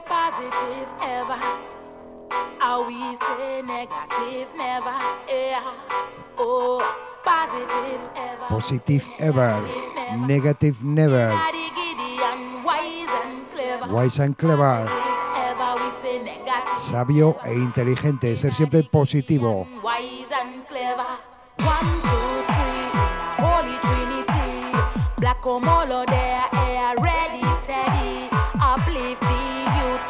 positive ever. Are we say negative never? Oh, positive ever. Positive ever. Negative never. Wise and clever. Sabio e inteligente, ser siempre positivo. One two three, Black como lo de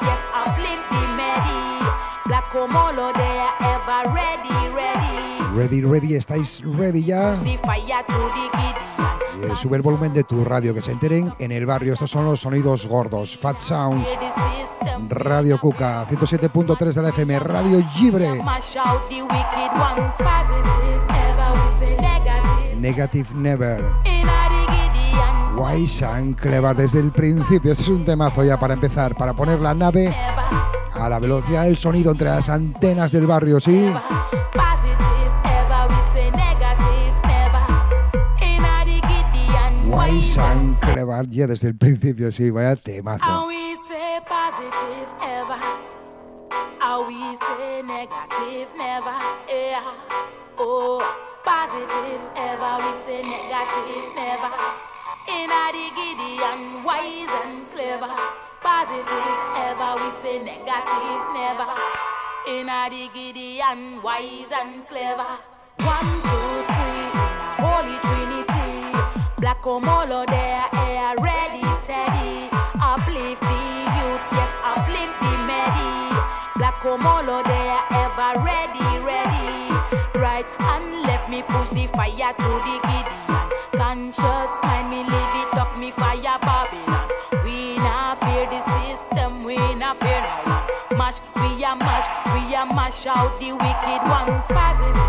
yes, uplift the medi. Black Omolo there, ever ready, ready. Ready, ready. ¿Estáis ready ya? Eh, sube el volumen de tu radio, que se enteren en el barrio. Estos son los sonidos gordos. Fat Sounds. Radio Cuca, 107.3 de la FM, Radio Libre. Mash out Wise and Clever desde el principio. Este es un temazo ya para empezar, para poner la nave a la velocidad del sonido entre las antenas del barrio, ¿sí? Wise and Clever ya desde el principio, sí, vaya temazo. Positive. In a the Gideon, wise and clever. Positive ever. We say negative never. In a the Gideon, wise and clever. One, two, three, holy trinity. Black Omolo there, air ready, steady. Uplift the youth, yes, uplift the medi. Black Omolo there, ever ready, ready. Right and left me push the fire to the Gideon. Conscious mind me me fire Babylon. We not fear the system, we not fear no one. Mash, we a mash, we a mash out the wicked ones. Positive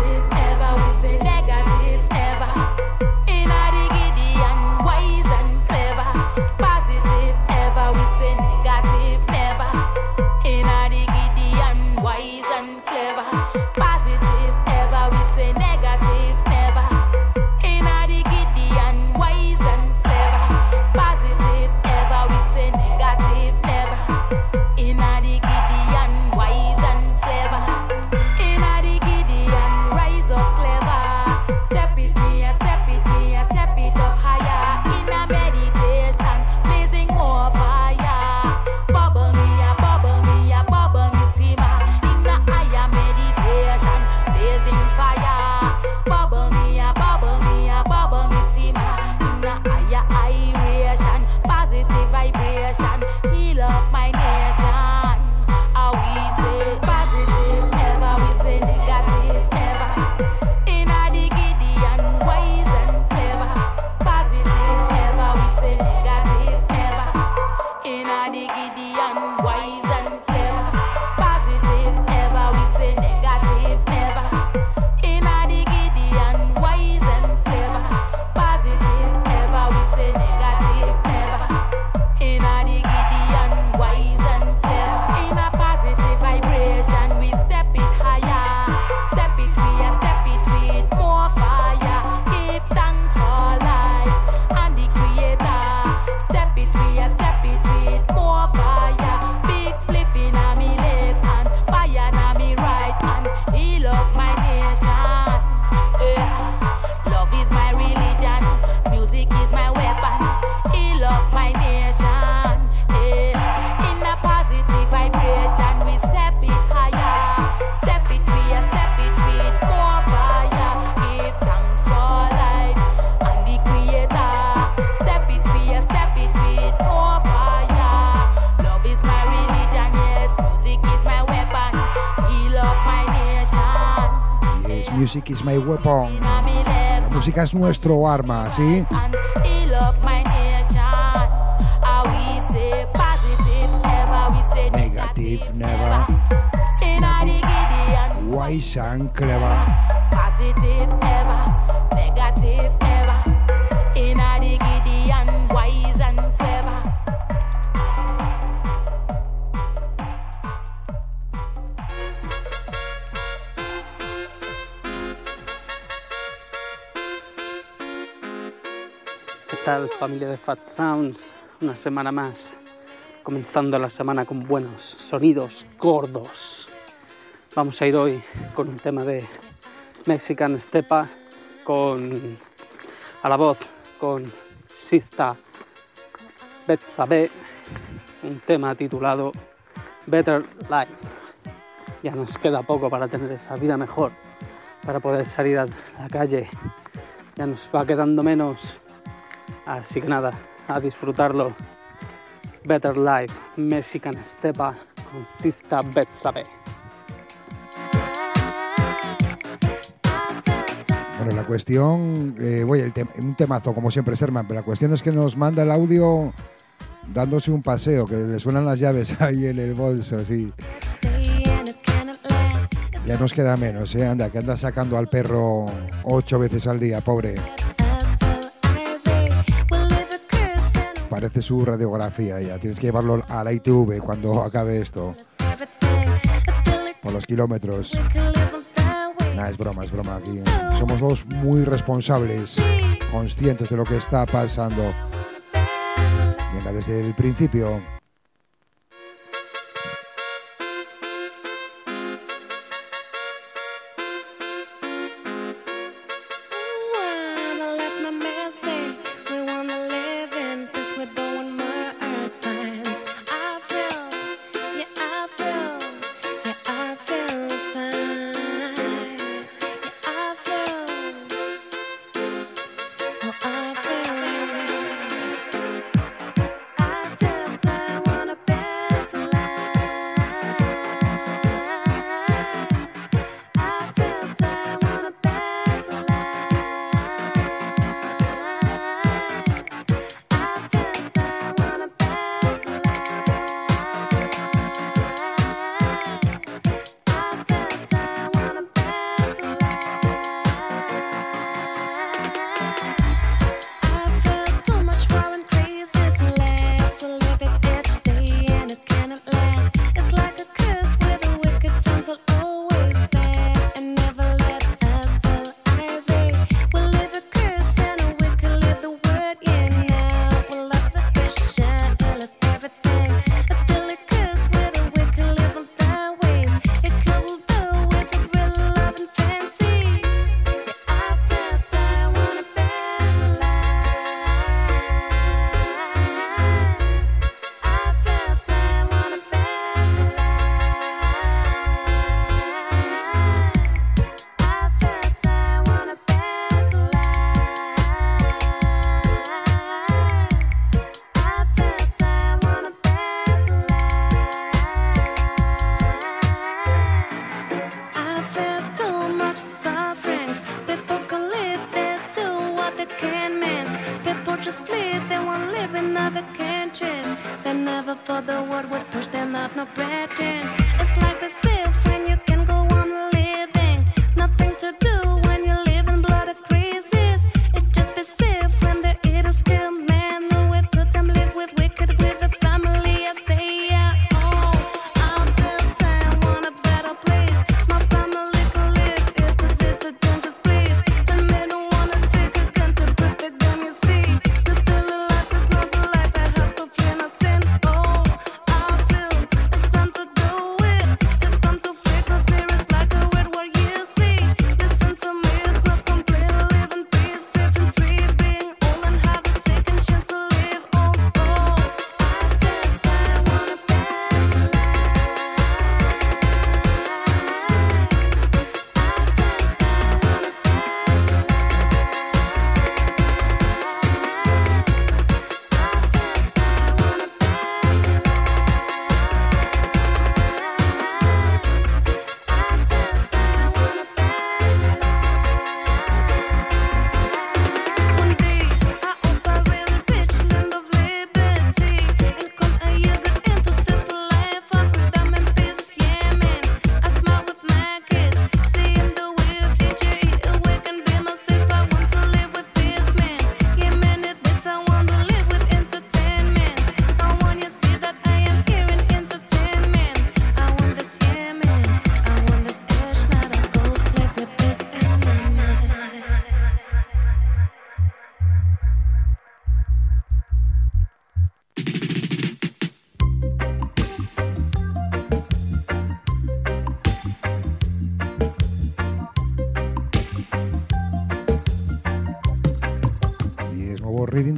music is my weapon. La música es nuestro arma, ¿sí? Negative never. Wise and clever. Familia de Fat Sounds? Una semana más comenzando la semana con buenos sonidos gordos. Vamos a ir hoy con un tema de Mexican Stepa con a la voz con Sista Betsabe, un tema titulado Better Life. Ya nos queda poco para tener esa vida mejor, para poder salir a la calle. Ya nos va quedando menos. Así que nada, a disfrutarlo. Better Life, Mexican Stepa con Sista Betsabe. Bueno, la cuestión, eh, voy, el un temazo como siempre, Serman, pero la cuestión es que nos manda el audio dándose un paseo, que le suenan las llaves ahí en el bolso, así. Ya nos queda menos, ¿eh? Anda, que anda sacando al perro ocho veces al día, pobre. Parece su radiografía ya. Tienes que llevarlo a la ITV cuando acabe esto. Por los kilómetros. Nah, es broma, es broma aquí. Somos dos muy responsables, conscientes de lo que está pasando. Venga, desde el principio.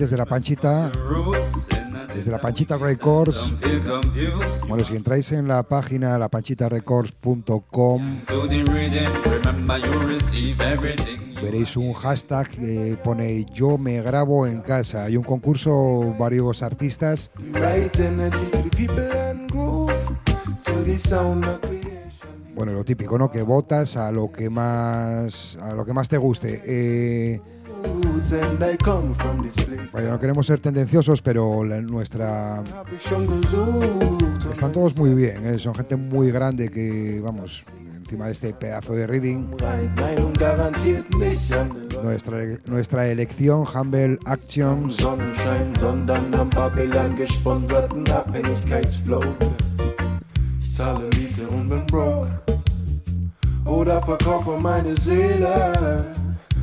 Desde la Panchita, desde la Panchita Records. Bueno, si entráis en la página lapanchitarecords.com, veréis un hashtag que pone yo me grabo en casa. Hay un concurso, varios artistas. Bueno, lo típico, ¿no? Que votas a lo que más a lo que más te guste. Eh, Vaya, no queremos ser tendenciosos, pero nuestra... Están todos muy bien, ¿eh? son gente muy grande que, vamos, encima de este pedazo de reading. Nuestra, nuestra elección, Humble Actions. Oder verkaufe meine Seele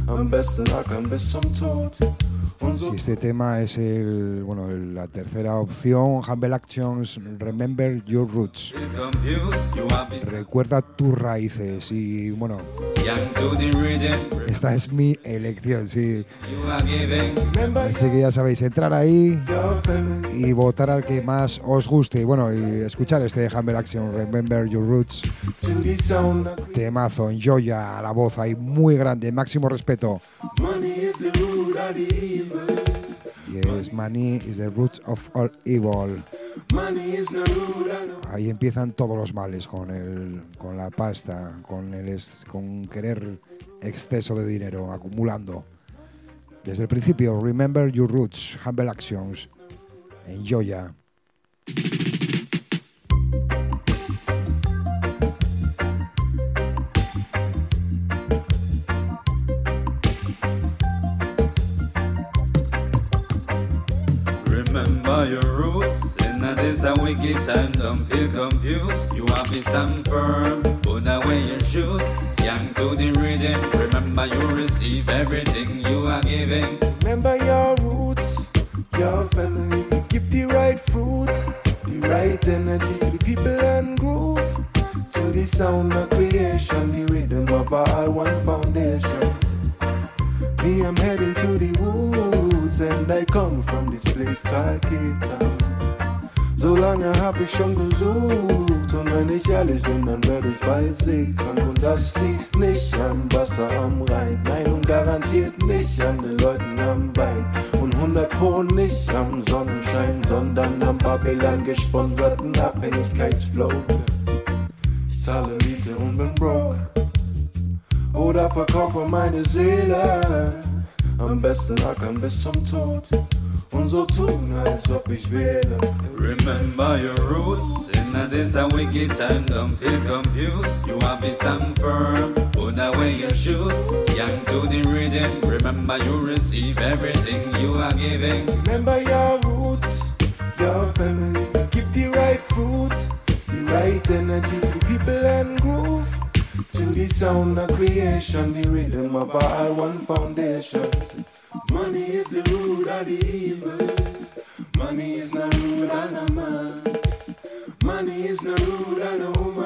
am besten ackern bis zum Tod. Sí, este tema es el, bueno, la tercera opción, Humble Actions, Remember Your Roots. Recuerda tus raíces y bueno, esta es mi elección, sí. Así que ya sabéis, entrar ahí y votar al que más os guste. Bueno, y escuchar este Humble Action, Remember Your Roots. Temazo, en Joya, la voz ahí muy grande, máximo respeto. Yes, money is the root of all evil. Ahí empiezan todos los males con el, con la pasta, con el, con querer exceso de dinero, acumulando. Desde el principio, remember your roots, humble actions. Enjoy wicked time, don't feel confused. You have to stand firm, put away your shoes. Sing to the rhythm, remember you receive everything you are giving. Remember your roots, your family, If you give the right fruit, the right energy to the people and groove. To the sound of creation, the rhythm of our one foundation. Me, I'm heading to the woods, and I come from this place called Cape Town. Solange hab ich schon gesucht. Und wenn ich ehrlich bin, dann werde ich See krank. Und das liegt nicht am Wasser am Rhein, nein und garantiert nicht an den Leuten am Wein. Und 100 Pro nicht am Sonnenschein, sondern am Babylon gesponserten Abhängigkeitsflow. Ich zahle Miete und bin broke. Oder verkaufe meine Seele, am besten ackern bis zum Tod und so tun, als ob ich wähle. Remember your roots, in this a wicked time, don't feel confused. You have to stand firm, put away your shoes, young to the rhythm. Remember you receive everything you are giving. Remember your roots, your family, give the right fruit, the right energy to people and groove. To the sound of creation, the rhythm of our one foundation. Money is the root of the evil. Money is the root of no man. Money is the root of no man.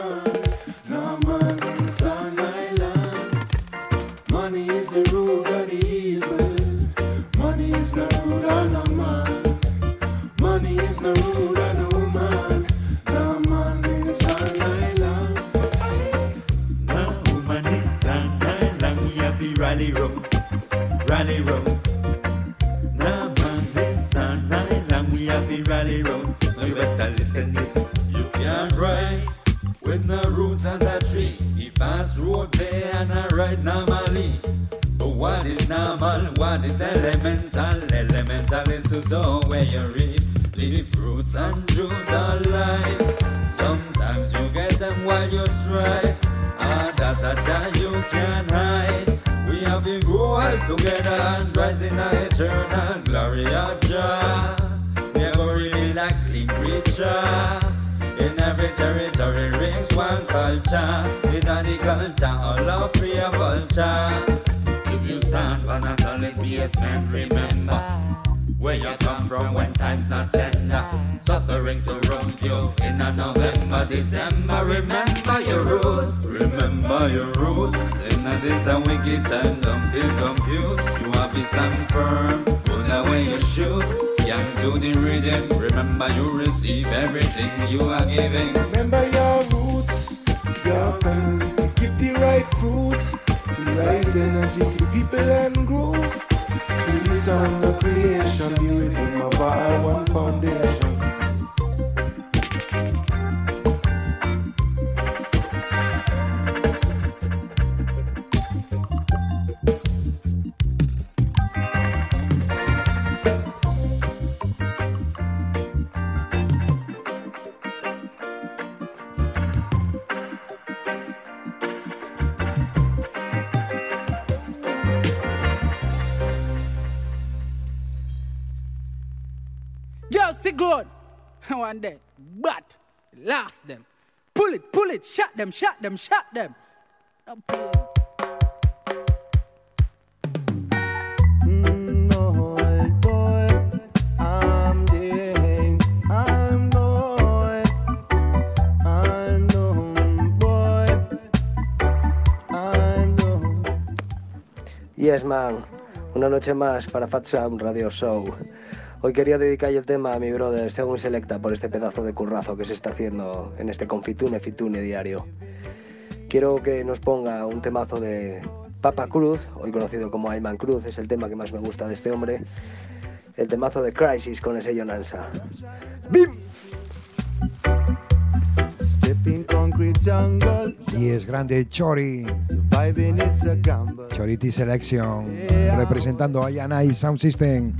one day. But last them. Pull it, pull it, shut them, shut them, shut them. Yes, man. Una noche más para Fat Sound Radio Show. Hoy quería dedicar el tema a mi brother Según Selecta por este pedazo de currazo que se está haciendo en este confitune fitune diario. Quiero que nos ponga un temazo de Papa Cruz, hoy conocido como Ayman Cruz, es el tema que más me gusta de este hombre. El temazo de Crisis con el sello Nansa. ¡Bim! Y es grande Chori. Chority Selection. Representando a Yanai Sound System.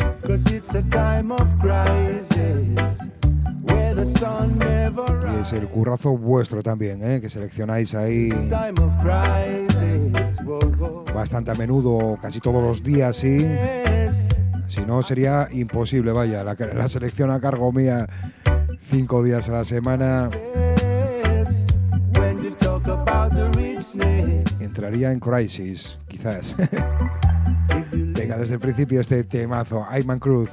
Y es el currazo vuestro también, ¿eh? que seleccionáis ahí bastante a menudo, casi todos los días, sí. Si no, sería imposible, vaya, la, la selección a cargo mía cinco días a la semana. Entraría en Crisis, quizás. Venga, desde el principio este temazo, Ayman Cruz.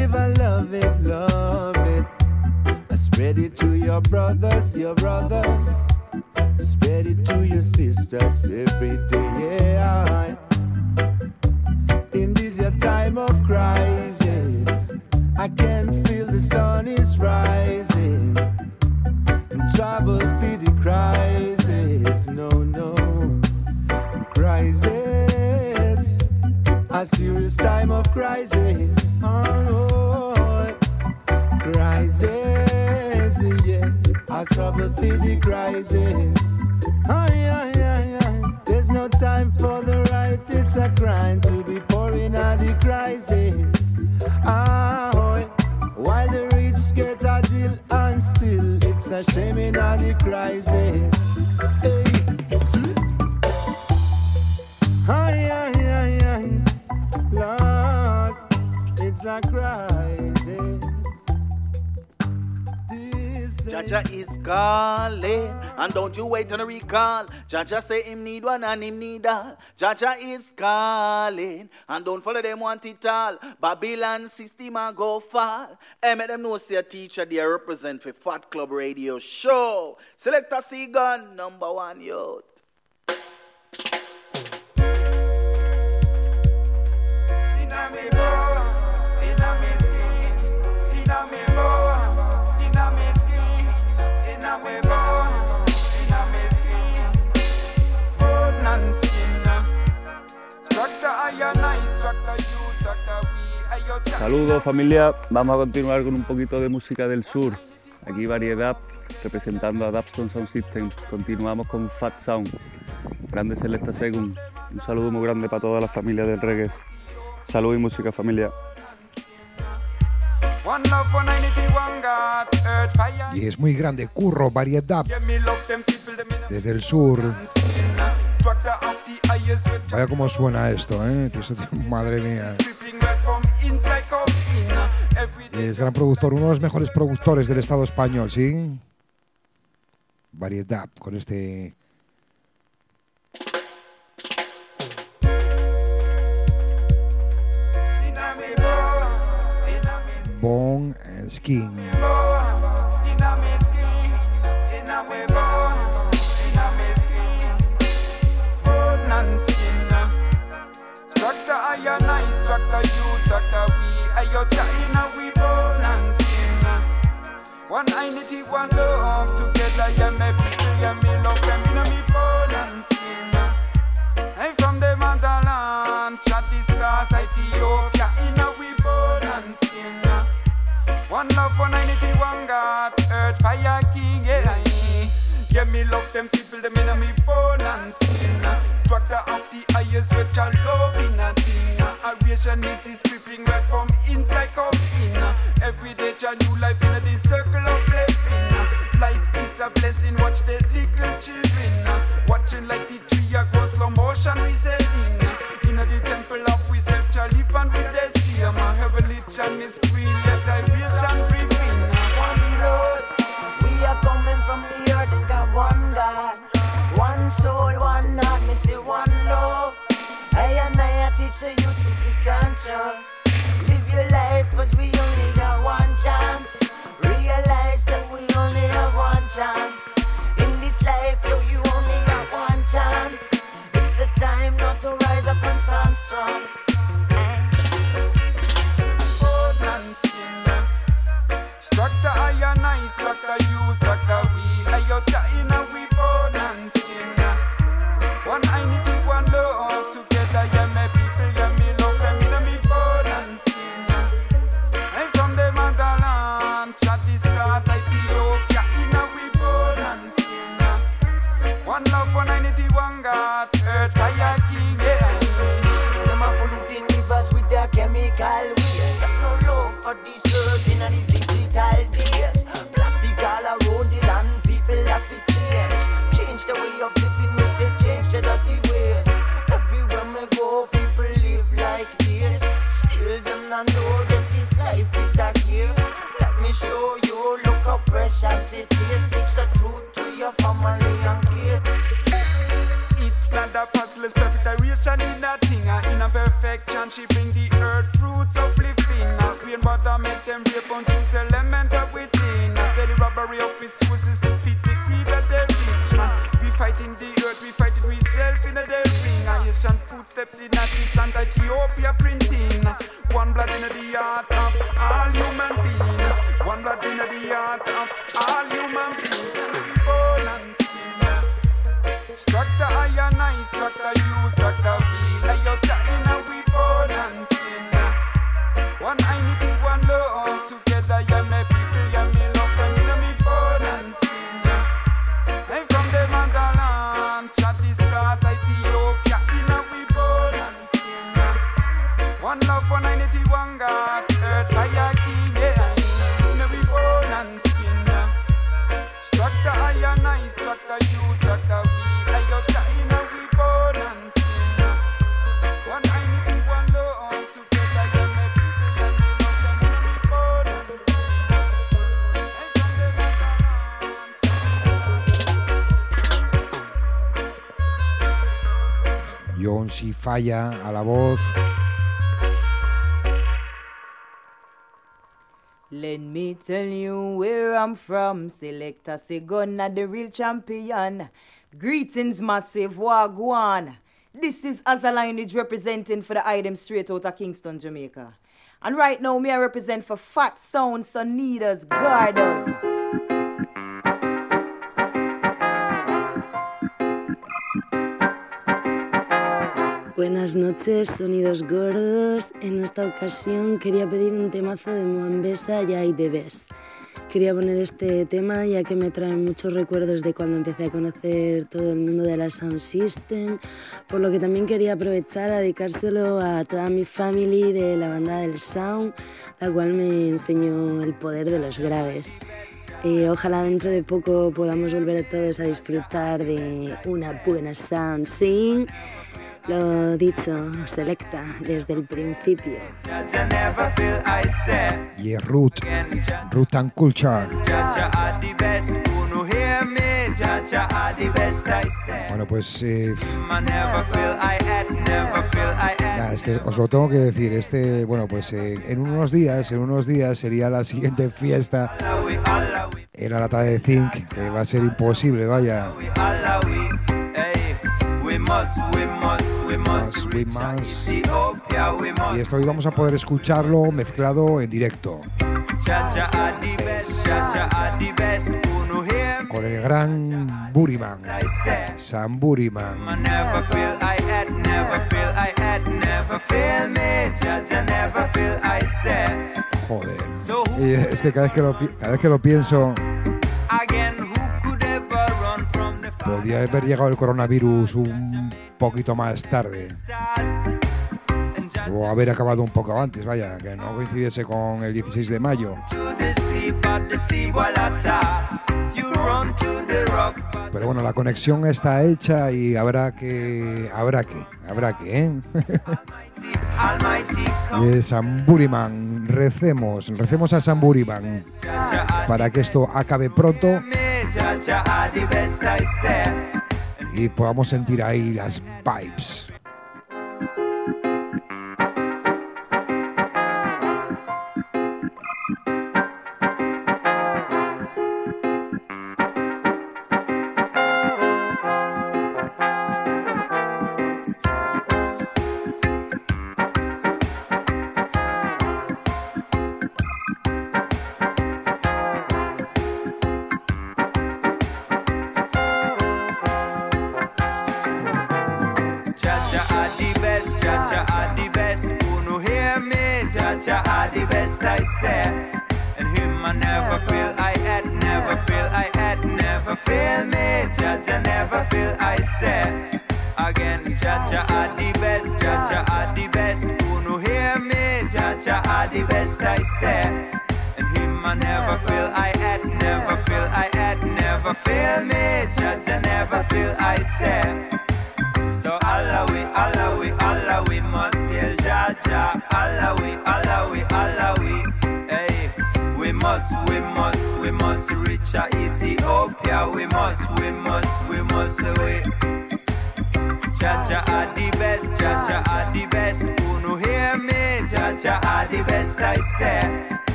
live I love it, love it. I Spread it to your brothers, your brothers. Spread it to your sisters every day, yeah. In this your time of crisis, I can feel the sun is rising. Trouble through the crisis, no, no, crisis. A serious time of crisis. Aye, aye, aye, aye. There's no time for the right, it's a crime to be pouring out the crisis. Ah, oh, while the rich get a deal and still, it's a shame in all the crisis. Hey, it's a crisis. This Jaja is calling, and don't you wait on a recall. Jaja say him need one and him need all. Jaja is calling, and don't follow them want it all. Babylon system a go fall. Hey, eh, make them know say a teacher they represent for Fat Club Radio Show. Select a C gun, number one youth. Saludos familia, vamos a continuar con un poquito de música del sur. Aquí variedad representando a Dapstone Sound System. Continuamos con Fat Sound, grande Selecta Según. Un saludo muy grande para toda la familia del reggae. Salud y música familia. Y es muy grande, curro, variedad. Desde el sur. Vaya como suena esto, ¿eh? Madre mía. Es gran productor, uno de los mejores productores del Estado español, ¿sí? Variedad, con este bone and you, inna we bone and skin. One unity, one love together, yeah me people, yeah me love them inna me bone and skin. Hey, from the motherland, chat this start Ethiopia One love, one unity, one God, earth, fire, king, yeah. Yeah, me love them people, them inna me bone and skin. Structure of the highest, which I love in a thing. A ration is creeping right from inside come in. Every day, a new life in the circle of living. Life is a blessing, watch the little children. Watching like the tree a go slow motion resetting. In the temple of we self shall live and with the sea. same. Heavenly chan is green, I, you the to be conscious. Live your life, cause we only got one chance. Realize that we only have one chance. In this life, yo, you only got one chance. It's the time not to rise up and stand strong. and oh, skin. Structure iron, nice structure you, Si Falla a la voz. Let me tell you where I'm from. Selector Segona, the real champion. Greetings, massive Wagwan. This is Azza representing for the item straight out of Kingston, Jamaica. And right now, me I represent for Fat Sound, Sonidas, Gardas. Buenas noches, sonidos gordos. En esta ocasión quería pedir un temazo de Moambesa y Aidebes. Quería poner este tema ya que me trae muchos recuerdos de cuando empecé a conocer todo el mundo de la Sound System, por lo que también quería aprovechar a dedicárselo a toda mi family de la banda del Sound, la cual me enseñó el poder de los graves. Ojalá dentro de poco podamos volver todos a disfrutar de una buena Sound Sing lo dicho, selecta desde el principio. Y es Root, Root and Culture. Bueno, pues eh, es que os lo tengo que decir. Este, bueno, pues eh, en unos días, en unos días sería la siguiente fiesta en la lata de Zinc, que va a ser imposible, vaya. Y esto hoy vamos a poder escucharlo mezclado en directo. Con el gran Buriman, Sam Buriman. Joder. Y es que cada vez que lo, cada vez que lo pienso podía haber llegado el coronavirus un poquito más tarde. O haber acabado un poco antes, vaya, que no coincidiese con el 16 de mayo. Pero bueno, la conexión está hecha y habrá que. Habrá que. Habrá que, ¿eh? y Samburiman, recemos, recemos a Samburiman para que esto acabe pronto y podamos sentir ahí las vibes.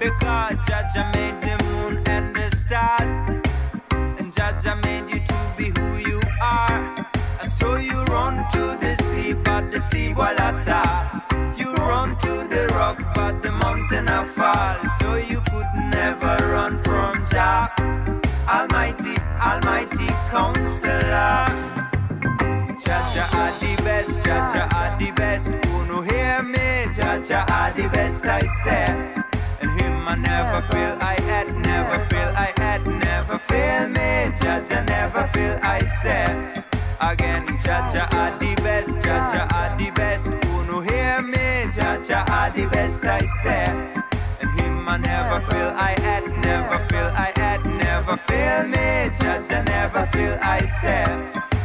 Because Jaja made the moon and the stars, and Jaja made you to be who you are. I saw you run to the sea, but the sea walata. You run to the rock, but the mountain a fall. So you could never run from Jah, Almighty, Almighty Counselor. Jaja are the best, Jaja are the best. Who no hear me? Jaja are the best, I say. I never feel I had, never feel I had, never feel me. Jaja, never feel I said again. Jaja, are the best, Jaja, are the best. Who no hear me? Jaja, are the best, I said. And him, I never feel I had, never feel I had, never feel me. Jaja, never feel I said.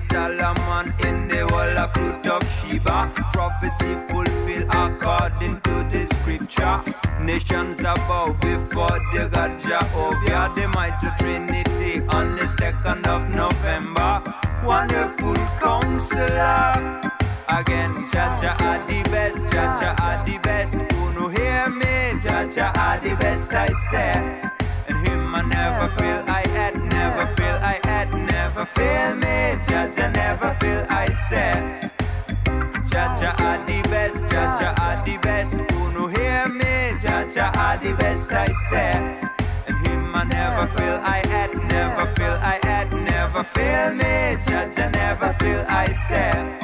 Solomon in the whole of fruit of Sheba prophecy fulfilled according to the scripture nations bow before the God Jehovah the mighty Trinity on the 2nd of November wonderful counselor again. Jaja are the best, Jaja are the best. Who no hear me? Jaja are the best, I say. And him I never feel I never feel me. Jaja never feel I say. Jaja are the best, Jaja are the best. Who no hear me? Jaja are the best, I say. And him I never feel I had, never feel I had, never feel me. Jaja never feel I say.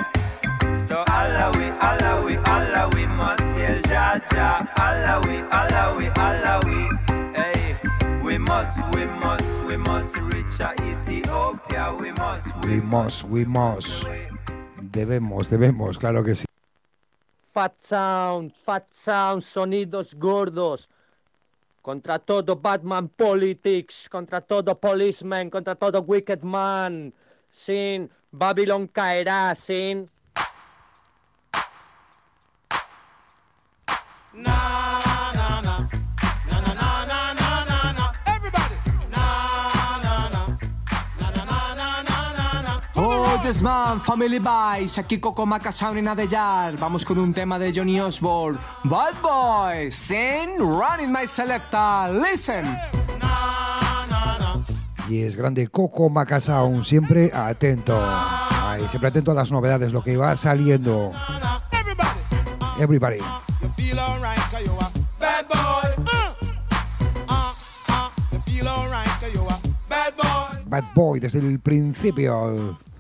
So Allah we, Allah we, Allah we must hail Jaja. Allah we, Allah we, Allah we. Must, we must, we must reach a Ethiopia. We must, We must, we must. Debemos, debemos, claro que sí. Fat Sound, Fat Sound, sonidos gordos. Contra todo Batman Politics, contra todo Policeman, contra todo Wicked Man. Sin Babylon caerá, sin. Man, Family Vice, aquí Coco Maca Sound en Adellar. Vamos con un tema de Johnny Osborne. Bad Boy, sing, running my selecta, listen. Y es grande Coco Macasound, siempre atento. Ay, siempre atento a las novedades, lo que va saliendo. Everybody. Bad Boy desde el principio.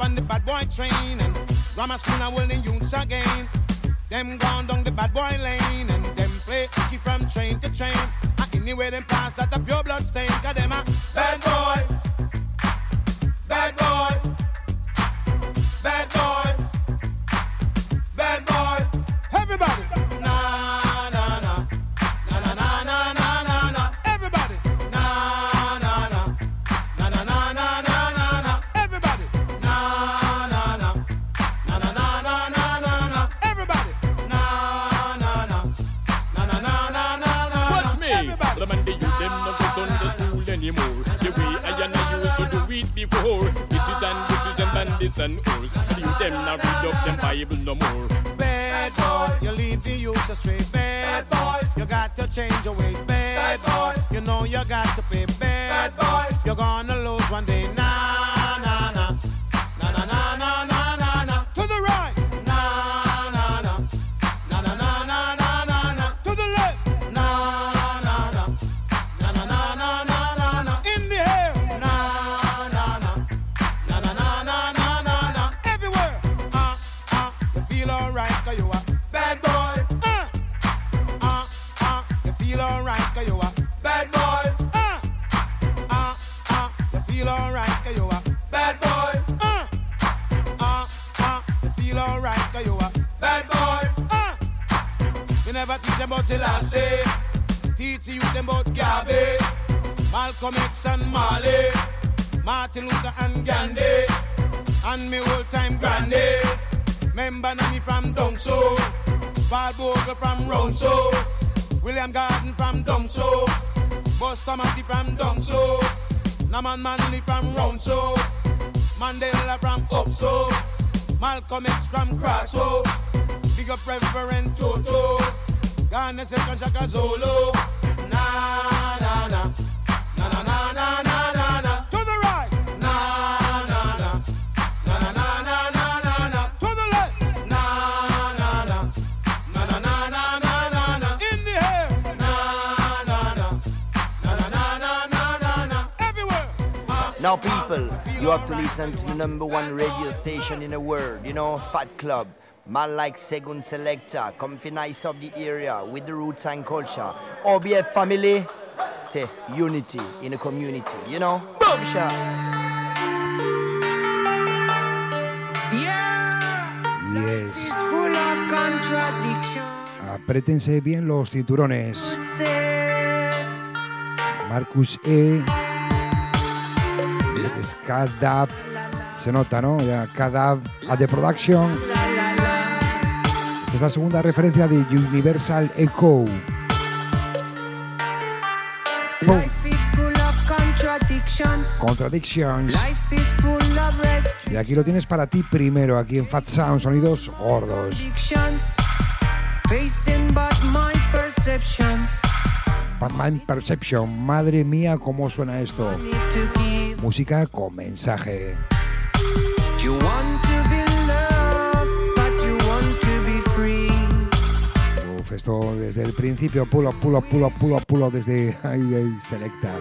on the bad boy train and grammar school and holding youths again. Them gone down the bad boy lane them about Selassie. Teach you them about Garvey, Malcolm X and Marley, Martin Luther and Gandhi, and me old time granny. Member Nami from Dongso, Paul Bogle from Ronso, William Gordon from Dongso, Buster Matty from Dongso, Norman Manley from round so. Mandela from up. Malcolm X from cross so. Big up Reverend Toto. Shaka Zulu. Na na na. Na na na na na na na. To the right. Na na na. Na na na na na na na. To the left. Na na na. Na na na na na na na. In the air. Na na na. Na na na na na na na. Everywhere. Now, people, you have to listen to the number one radio station in the world, you know, Fat Club. Man like Segun Selector, comfy nice of the area with the roots and culture. OBF family, say unity in the community, you know? Boom shot. Yes. It's full of contradiction. Aprétense bien los cinturones. Marcus E. Es Ka Dub. Se nota, ¿no? Ya Ka Dub a The Production. Es la segunda referencia de Universal Echo. Contradictions. Y aquí lo tienes para ti primero, aquí en Fat Sound, sonidos gordos. Batman Perception, madre mía, cómo suena esto. Música con mensaje. Esto desde el principio, pulo, pulo, pulo, pulo, pulo, desde ahí, ahí, selecta.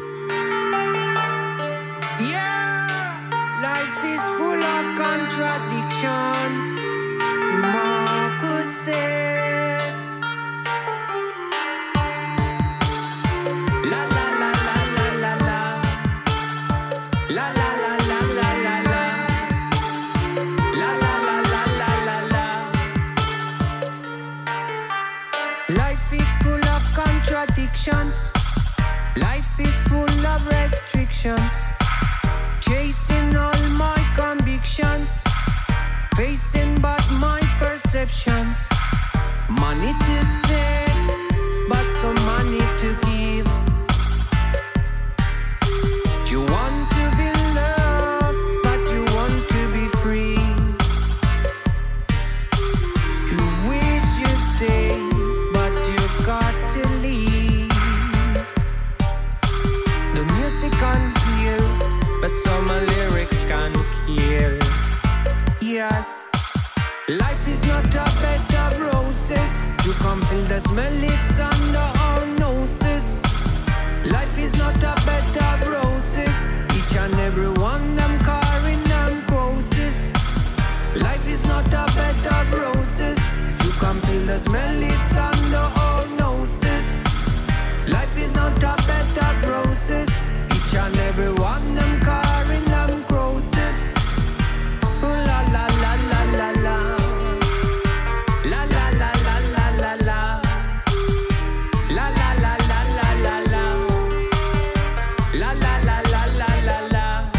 Money to La la la la la la la.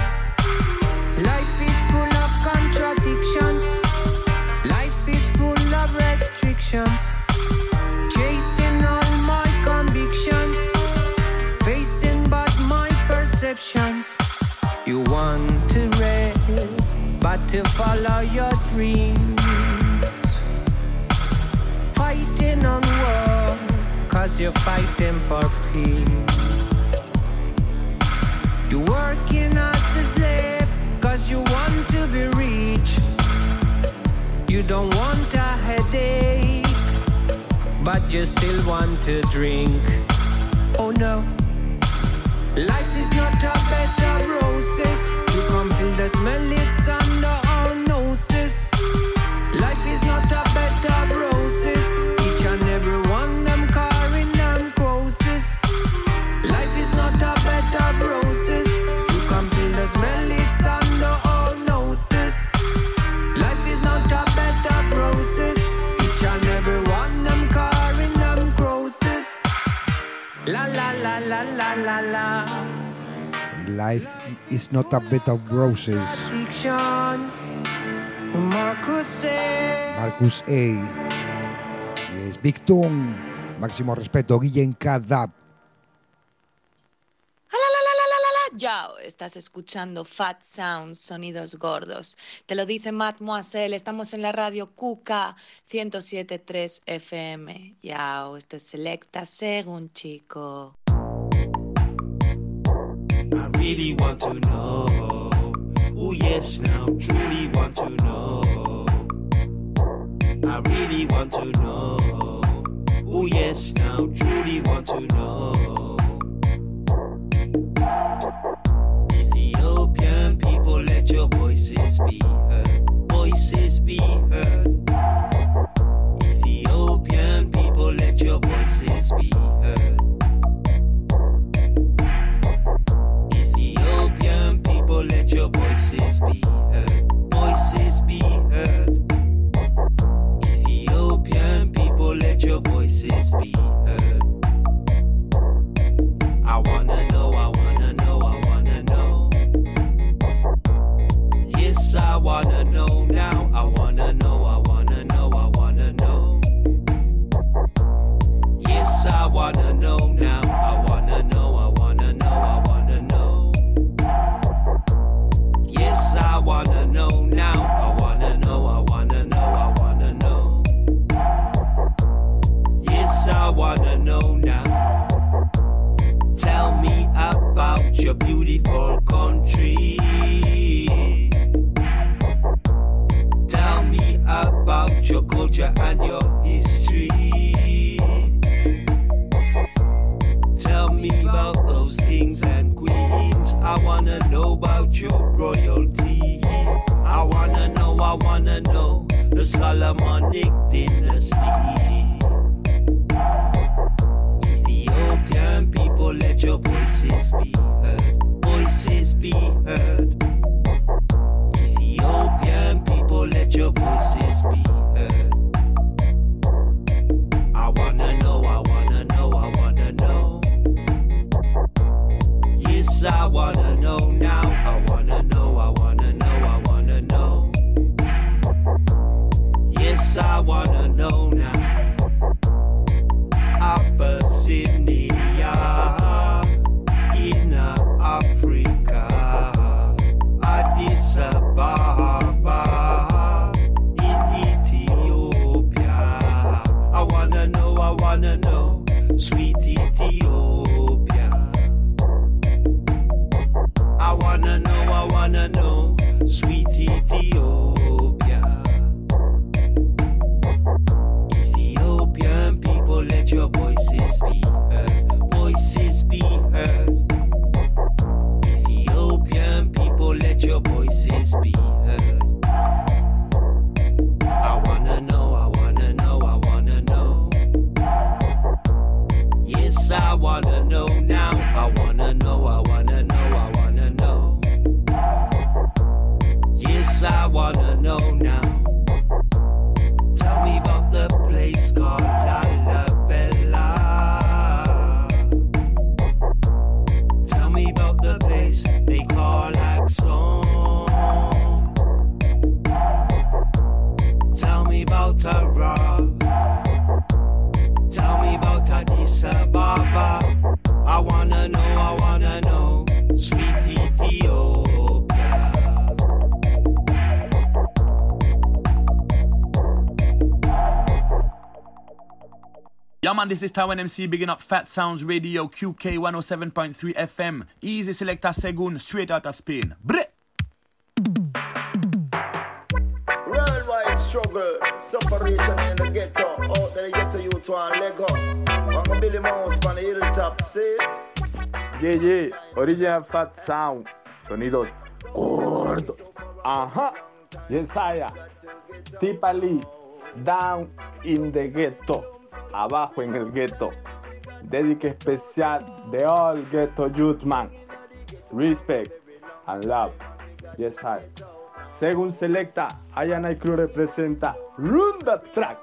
Life is full of contradictions. Life is full of restrictions. Chasing all my convictions. Facing but my perceptions. You want to rest, but to follow your dreams. Fighting on war, cause you're fighting for peace. You're working as a slave, cause you want to be rich. You don't want a headache, but you still want to drink. Oh no. Life is not a bed of roses. You can feel the smell, it's Life is not a bed of roses. Marcus A. Marcus A. Yes, Big Tune. Máximo respeto, Guillén Cadab. Yao, estás escuchando Fat Sounds, sonidos gordos. Te lo dice Mademoiselle. Estamos en la radio Cuca 107.3 FM. Yao, esto es Selecta Según Chico. I really want to know. Oh, yes, now truly want to know. I really want to know. Oh, yes, now truly want to know. this is Taiwan MC bigging up Fat Sounds Radio QK 107.3 FM. Easy selector Segun straight out of Spain. Bre! Worldwide struggle, separation in the ghetto. Oh, out there, ghetto you to and Lego. Uncle Billy Mouse on the hilltop, see? Yeah, yeah, original Fat Sound. Sonidos gordos. Ajá, Yesaya, lee Down in the Ghetto. Abajo en el Gueto. Dedique especial de All Ghetto Youth Man. Respect and love. Yes, I. Según Selecta, Ayanay Crew representa Runda Track.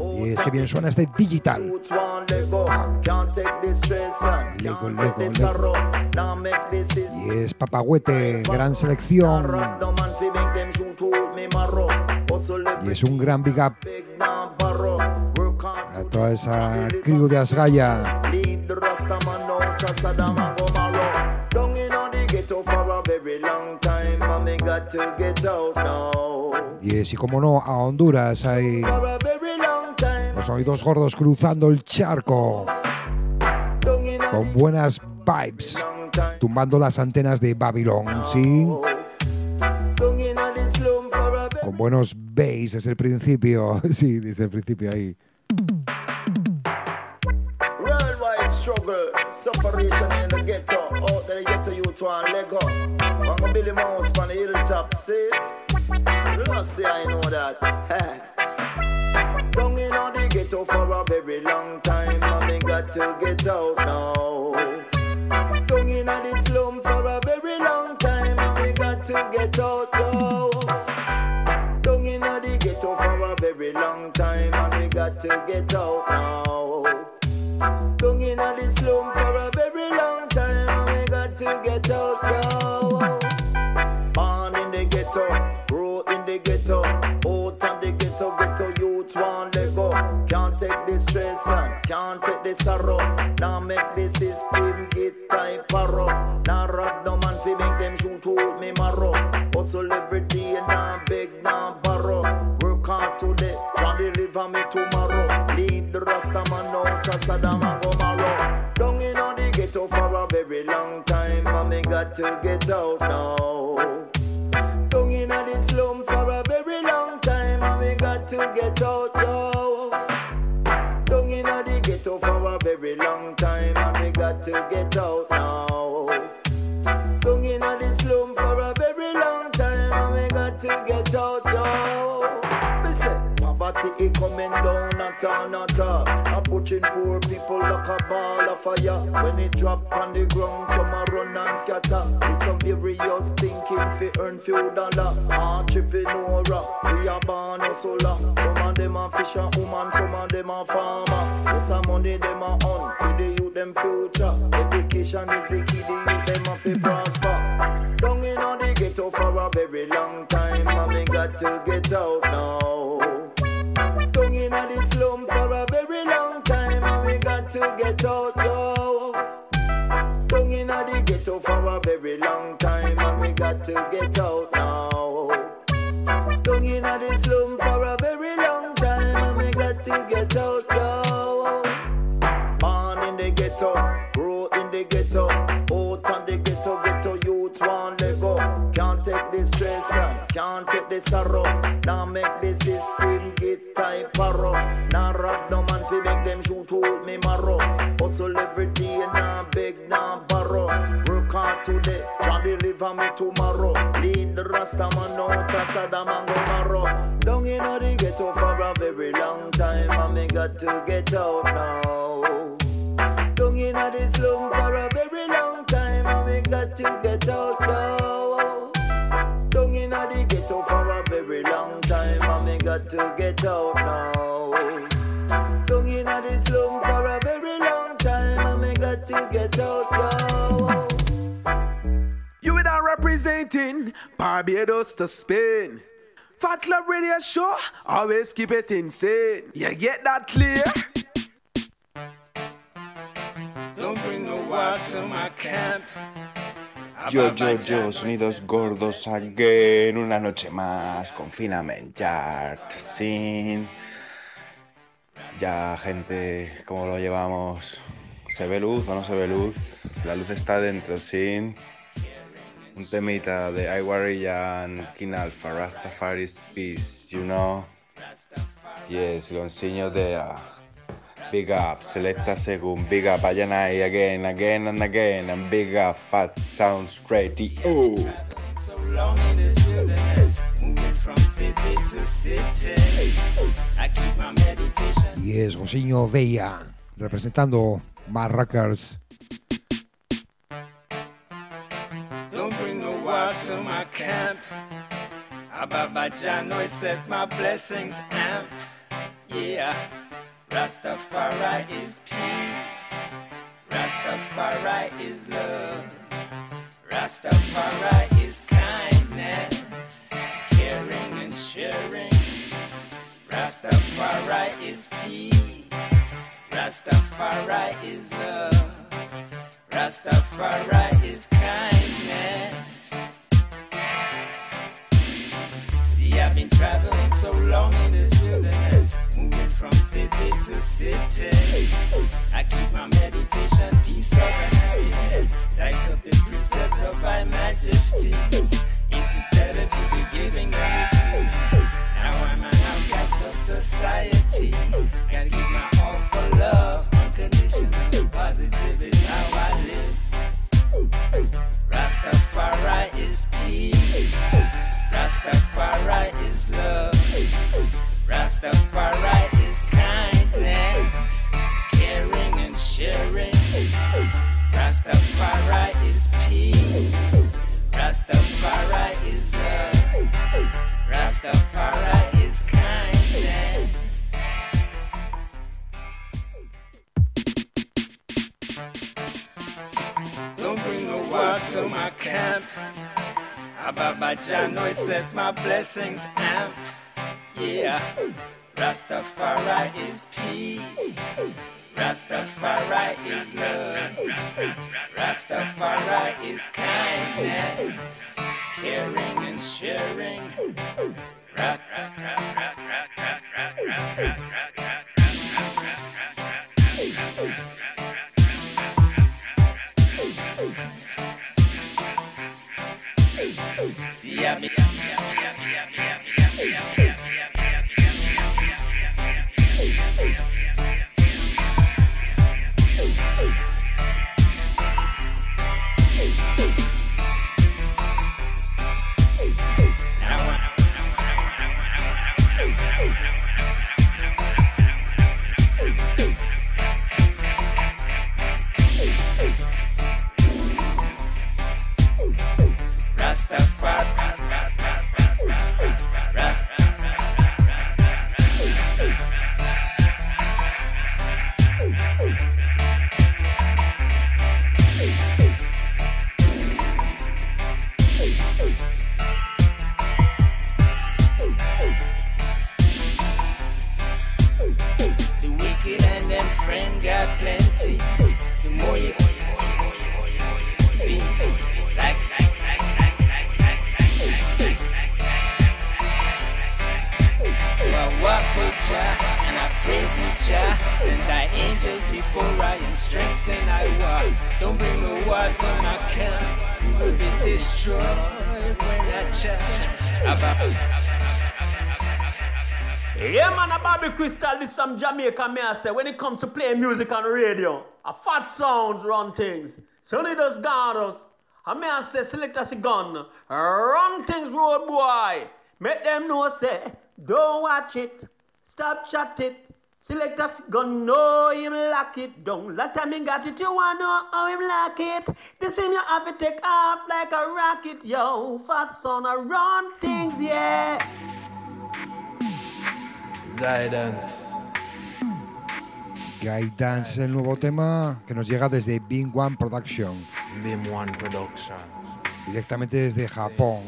Y es que bien suena este digital. Y es Papagüete, gran selección. Y es un gran big up a toda esa crew de Asgaya. Y es, y como no, a Honduras hay los sonidos gordos cruzando el charco. Con buenas vibes. Tumbando las antenas de Babylon, ¿sí? Con buenos bass desde el principio. Sí, desde el principio ahí. the hilltop, see? I know that. The ghetto for a very long time, and me got to get out now. Down in the slum for a very long time, and we got to get out now. Down in the ghetto for a very long time, and we got to get out now. Down in the slum for a very long time, and we got to get out now. Born in the ghetto, grow in the ghetto, can't take this sorrow. Now make the system get type paro. Now rob no man fi make them shoot hold me marrow. Hustle every day, and now beg, now borrow. Work hard today, try deliver me tomorrow. Lead the Rasta man out of Sodom and Gomorrah. Down in on the ghetto for a very long time, and me got to get out now. All, all. I'm pushing poor people like a ball of fire. When it drop on the ground, some a run and scatter. It's some furious thinking fi earn few dollar. Entrepreneur, we are born hustler. Some of them are fisher woman, some of them are farmer. Yes, some money them are on for the youth them future. Education is the key, the youth them have to prosper. Down in on the ghetto for a very long time, and we got to get out now. Down in the slum to get out, yo. Down in the ghetto for a very long time, and we got to get out now. Down in the slum for a very long time, and we got to get out, yo. Born in the ghetto, grow in the ghetto, take sorrow. Now make the system get tight paro. Now rob no man fi make them shoot hold me marrow. Hustle every day, and now beg, now borrow. Work hard today, try deliver me tomorrow. Lead the Rasta man out of Sodom and Gomorrah. Down in the ghetto for a very long time, and me got to get out now. Down in the slum for a very long time, and we got to get out now. Long time, and we got to get out now. Down in the slum for a very long time, and we got to get out now. You with are representing Barbados to Spain. Fat Club Radio Show, always keep it insane. You get that clear? Don't bring no water to my camp. Yo, yo, yo, sonidos gordos again, una noche más, Confinament Chart, sin... Ya, gente, ¿cómo lo llevamos? ¿Se ve luz o no se ve luz? La luz está dentro, sin... Un temita de Iwarriya and King Alpha, Rastafari's Peace, you know? Yes, lo enseño de... Big up, selecta según, big up, Ayanai again, again and again, and big up, fat sounds ready. Oh. So long in this wilderness, moving from city to city. I keep my meditation. Y es Gosinho Deia, representando Marrakers. Don't bring no to my camp. Ababa Jano set my blessings amp. Yeah, Rastafari is peace. Rastafari is love. Rastafari is kindness, caring and sharing. Rastafari is peace. Rastafari is love. Rastafari is kindness. See, I've been traveling so long in this city to city. I keep my meditation, peace, love, and happiness. Light up the precepts of my majesty. It's better to be giving than receiving. Now I'm an outcast of society. Gotta give my Jah and I pray with Jah. Send thy angels before I and strengthen I walk. Don't bring the words on our camp. We will be destroyed when I about. Yeah, man, a Bobby Crystal, this some Jamaica, me I say. When it comes to playing music on the radio, a fat sounds run things. Sonny does guard us. And me I say, select us a gun. Run things, road boy. Make them know, say, don't watch it. Stop chat it. Select us gun, know him lock it down. Let time he got it, you wanna know how him lock it. The same you have to take off like a rocket, yo. Fat son, I run things, yeah. Guidance. Guidance es el nuevo tema que nos llega desde Beam One Production. Beam One Production. Directamente desde Japón.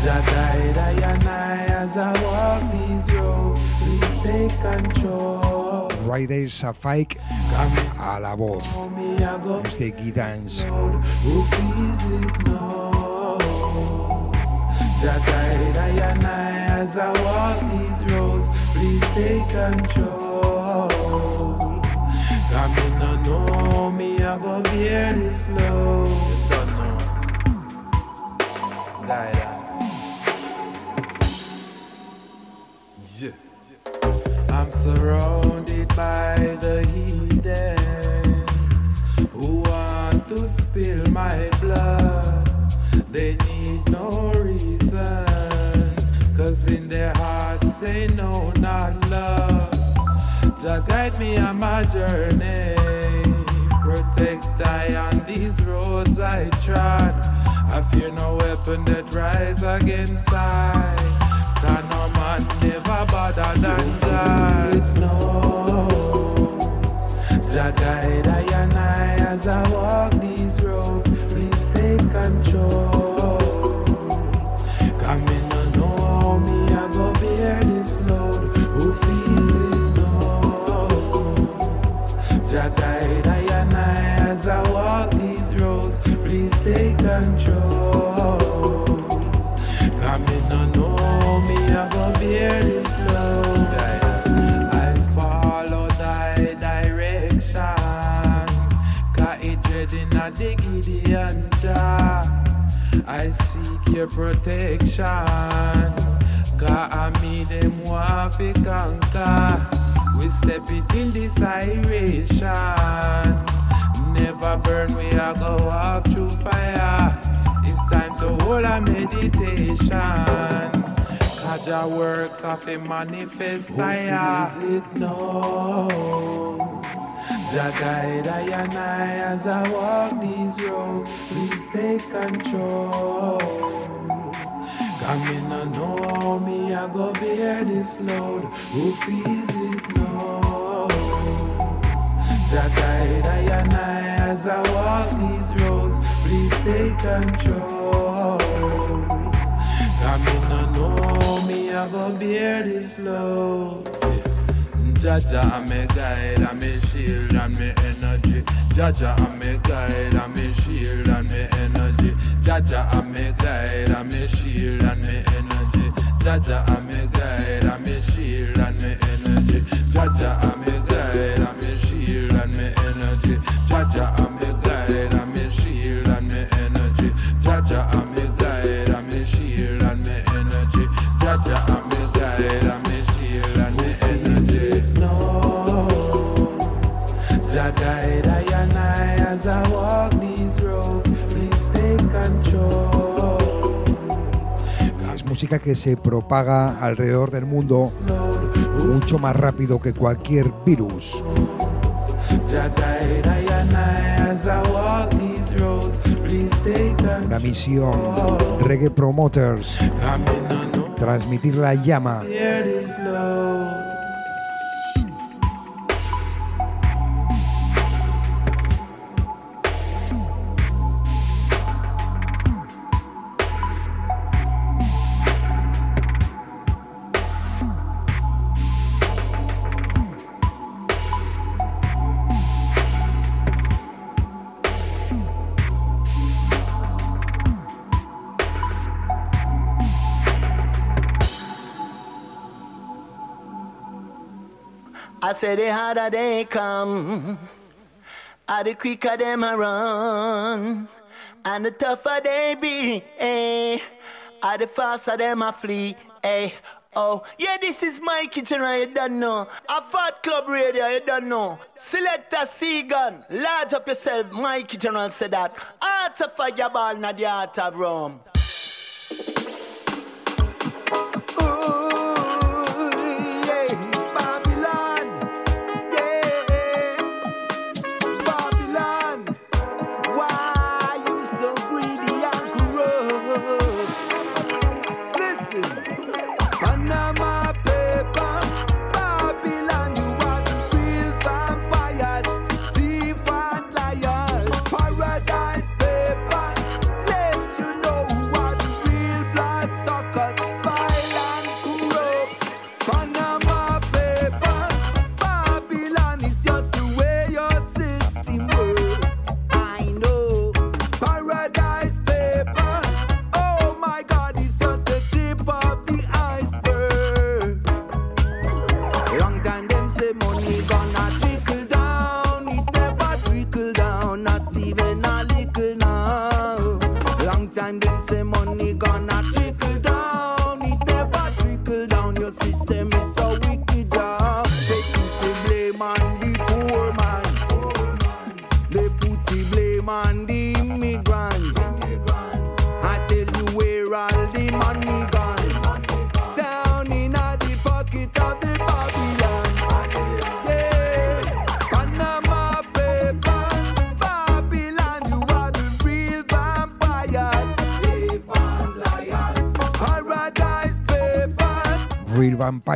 Jah guide I and I as I walk these roads. Please take control. Rider Shafique a la voz. Desde Guidance. Jah guide I and I as I walk these roads. Please take control. Come in and know me, I go bear this load. Don't know. Guidance. Yeah. I'm surrounded by the heathens who want to spill my blood. They need no reason, cause in their hearts they know not love. Jah guide me on my journey, protect I on these roads I trod. I fear no weapon that rise against I. No man never bother than God knows. Jah guide I and I as I walk a the Gideon Jah. I seek your protection. Cause I me them to conquer. We step it in this iration. Never burn, we a go walk through fire. It's time to hold a meditation. Kaja works of a manifest sire. Who feels it knows. Jah guide I and I as I walk these roads. Please take control. Come in and know me, I go bear this load. Who feels it knows. Jah guide I and I as I walk these roads. Please take control. Come in and know me, I go bear this load. Jaja, I'm a guide, I'm a shield, I'm a energy. Jaja, I'm a guide, I'm a shield, I'm a energy. Jaja, I'm a guide, I'm a shield, I'm a energy. Jaja, I'm a guide, I'm a shield, I'm a energy. Jaja, I'm a guide, I'm a shield, I'm energy. Jaja, I'm a que se propaga alrededor del mundo mucho más rápido que cualquier virus. Una misión Reggae Promoters. Transmitir la llama. Say the harder they come, ah, the quicker them a run, and the tougher they be, eh, ah, the faster them a flee, eh. Oh, yeah, this is my kitchen, right? you don't know. A Fat Club Radio, you don't know. Select a C-gun, large up yourself, My Mikey General said that. Art of fireball, not the art of rum.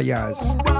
Real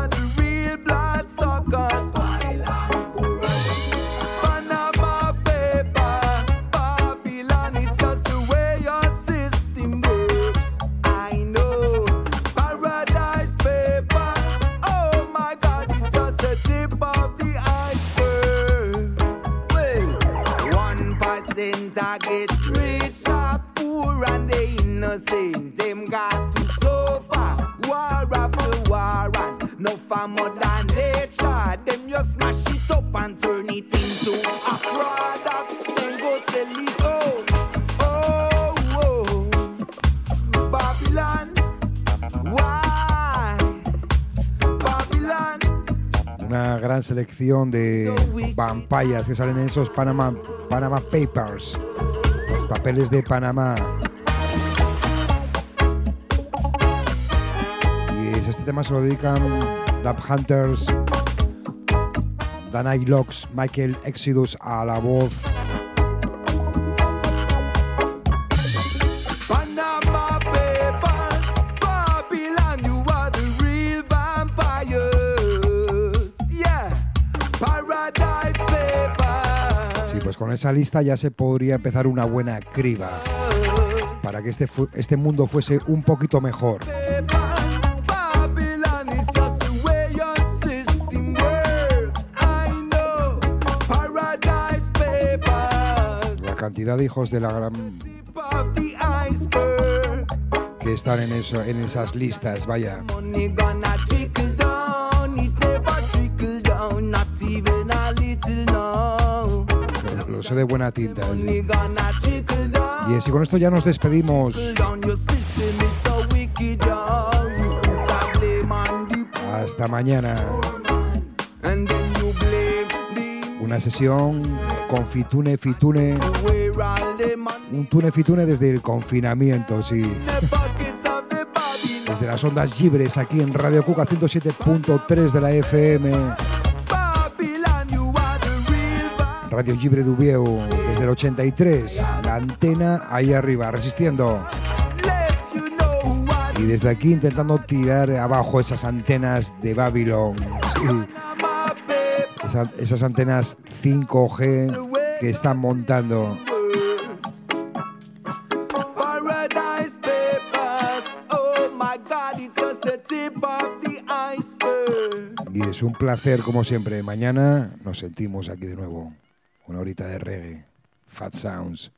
de vampayas que salen en esos Panama, Papers, los papeles de Panamá. Y es- este tema se lo dedican Dub Hunters, Danai Locks, Michael Exodus a la voz, esa lista ya se podría empezar una buena criba para que este, este mundo fuese un poquito mejor. La cantidad de hijos de la gran que están en, eso, en esas listas, vaya. Pues José de Buena Tinta. ¿eh? Y con esto ya nos despedimos. Hasta mañana. Una sesión con Fitune Fitune. Un Tune Fitune desde el confinamiento, sí. Desde las ondas libres aquí en Radio Cuca 107.3 de la FM. Radio Libre Dubieu desde el 83. La antena ahí arriba, resistiendo. Y desde aquí intentando tirar abajo esas antenas de Babylon. Sí. Esa- esas antenas 5G que están montando. Oh. Y es un placer como siempre. Mañana nos sentimos aquí de nuevo. Una horita de reggae. Fat Sounds.